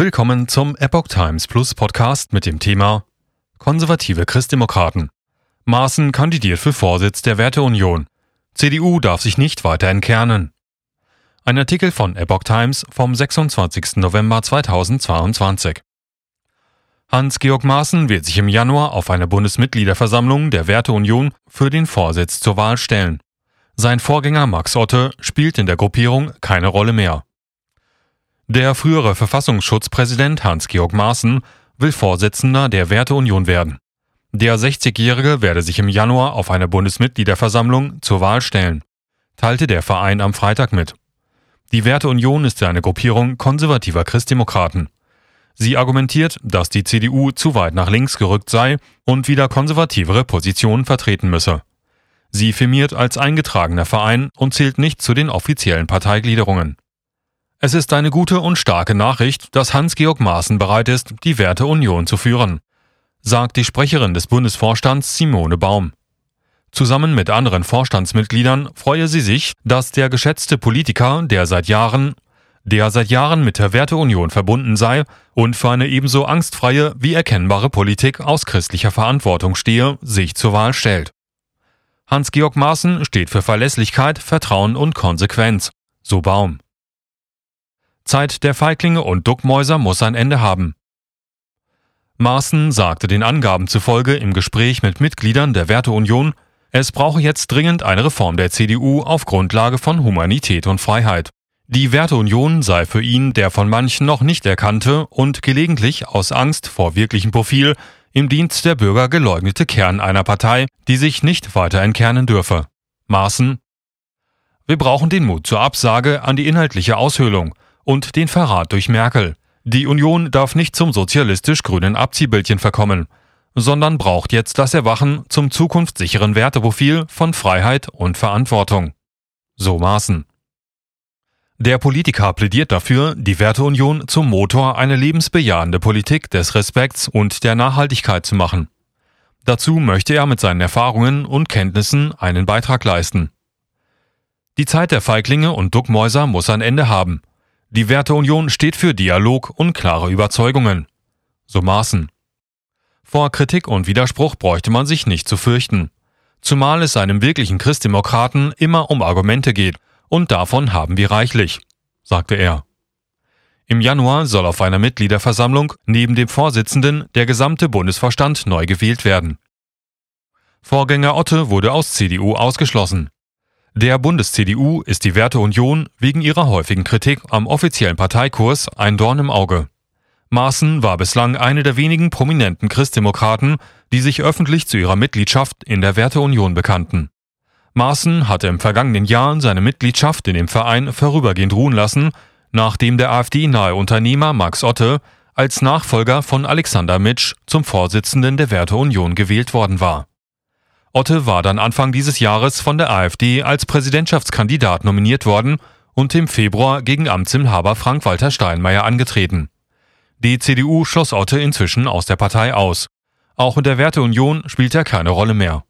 Willkommen zum Epoch Times Plus Podcast mit dem Thema Konservative Christdemokraten. Maaßen kandidiert für Vorsitz der Werteunion. CDU darf sich nicht weiter entkernen. Ein Artikel von Epoch Times vom 26. November 2022. Hans-Georg Maaßen wird sich im Januar auf einer Bundesmitgliederversammlung der Werteunion für den Vorsitz zur Wahl stellen. Sein Vorgänger Max Otte spielt in der Gruppierung keine Rolle mehr. Der frühere Verfassungsschutzpräsident Hans-Georg Maaßen will Vorsitzender der Werteunion werden. Der 60-Jährige werde sich im Januar auf einer Bundesmitgliederversammlung zur Wahl stellen, teilte der Verein am Freitag mit. Die Werteunion ist eine Gruppierung konservativer Christdemokraten. Sie argumentiert, dass die CDU zu weit nach links gerückt sei und wieder konservativere Positionen vertreten müsse. Sie firmiert als eingetragener Verein und zählt nicht zu den offiziellen Parteigliederungen. Es ist eine gute und starke Nachricht, dass Hans-Georg Maaßen bereit ist, die Werteunion zu führen, sagt die Sprecherin des Bundesvorstands Simone Baum. Zusammen mit anderen Vorstandsmitgliedern freue sie sich, dass der geschätzte Politiker, der seit Jahren der seit Jahren mit der Werteunion verbunden sei und für eine ebenso angstfreie wie erkennbare Politik aus christlicher Verantwortung stehe, sich zur Wahl stellt. Hans-Georg Maaßen steht für Verlässlichkeit, Vertrauen und Konsequenz, so Baum. Zeit der Feiglinge und Duckmäuser muss ein Ende haben. Maaßen sagte den Angaben zufolge im Gespräch mit Mitgliedern der Werteunion, es brauche jetzt dringend eine Reform der CDU auf Grundlage von Humanität und Freiheit. Die Werteunion sei für ihn der von manchen noch nicht erkannte und gelegentlich aus Angst vor wirklichem Profil im Dienst der Bürger geleugnete Kern einer Partei, die sich nicht weiter entkernen dürfe. Maaßen Wir brauchen den Mut zur Absage an die inhaltliche Aushöhlung und den Verrat durch Merkel. Die Union darf nicht zum sozialistisch-grünen Abziehbildchen verkommen, sondern braucht jetzt das Erwachen zum zukunftssicheren Werteprofil von Freiheit und Verantwortung. So Maaßen. Der Politiker plädiert dafür, die Werteunion zum Motor einer lebensbejahende Politik des Respekts und der Nachhaltigkeit zu machen. Dazu möchte er mit seinen Erfahrungen und Kenntnissen einen Beitrag leisten. Die Zeit der Feiglinge und Duckmäuser muss ein Ende haben. Die Werteunion steht für Dialog und klare Überzeugungen. So Maßen. Vor Kritik und Widerspruch bräuchte man sich nicht zu fürchten. Zumal es einem wirklichen Christdemokraten immer um Argumente geht und davon haben wir reichlich, sagte er. Im Januar soll auf einer Mitgliederversammlung neben dem Vorsitzenden der gesamte Bundesvorstand neu gewählt werden. Vorgänger Otte wurde aus CDU ausgeschlossen. Der Bundes-CDU ist die Werteunion wegen ihrer häufigen Kritik am offiziellen Parteikurs ein Dorn im Auge. Maaßen war bislang eine der wenigen prominenten Christdemokraten, die sich öffentlich zu ihrer Mitgliedschaft in der Werteunion bekannten. Maaßen hatte im vergangenen Jahr seine Mitgliedschaft in dem Verein vorübergehend ruhen lassen, nachdem der AfD-nahe Unternehmer Max Otte als Nachfolger von Alexander Mitsch zum Vorsitzenden der Werteunion gewählt worden war. Otte war dann Anfang dieses Jahres von der AfD als Präsidentschaftskandidat nominiert worden und im Februar gegen Amtsinhaber Frank-Walter Steinmeier angetreten. Die CDU schloss Otte inzwischen aus der Partei aus. Auch in der Werteunion spielt er keine Rolle mehr.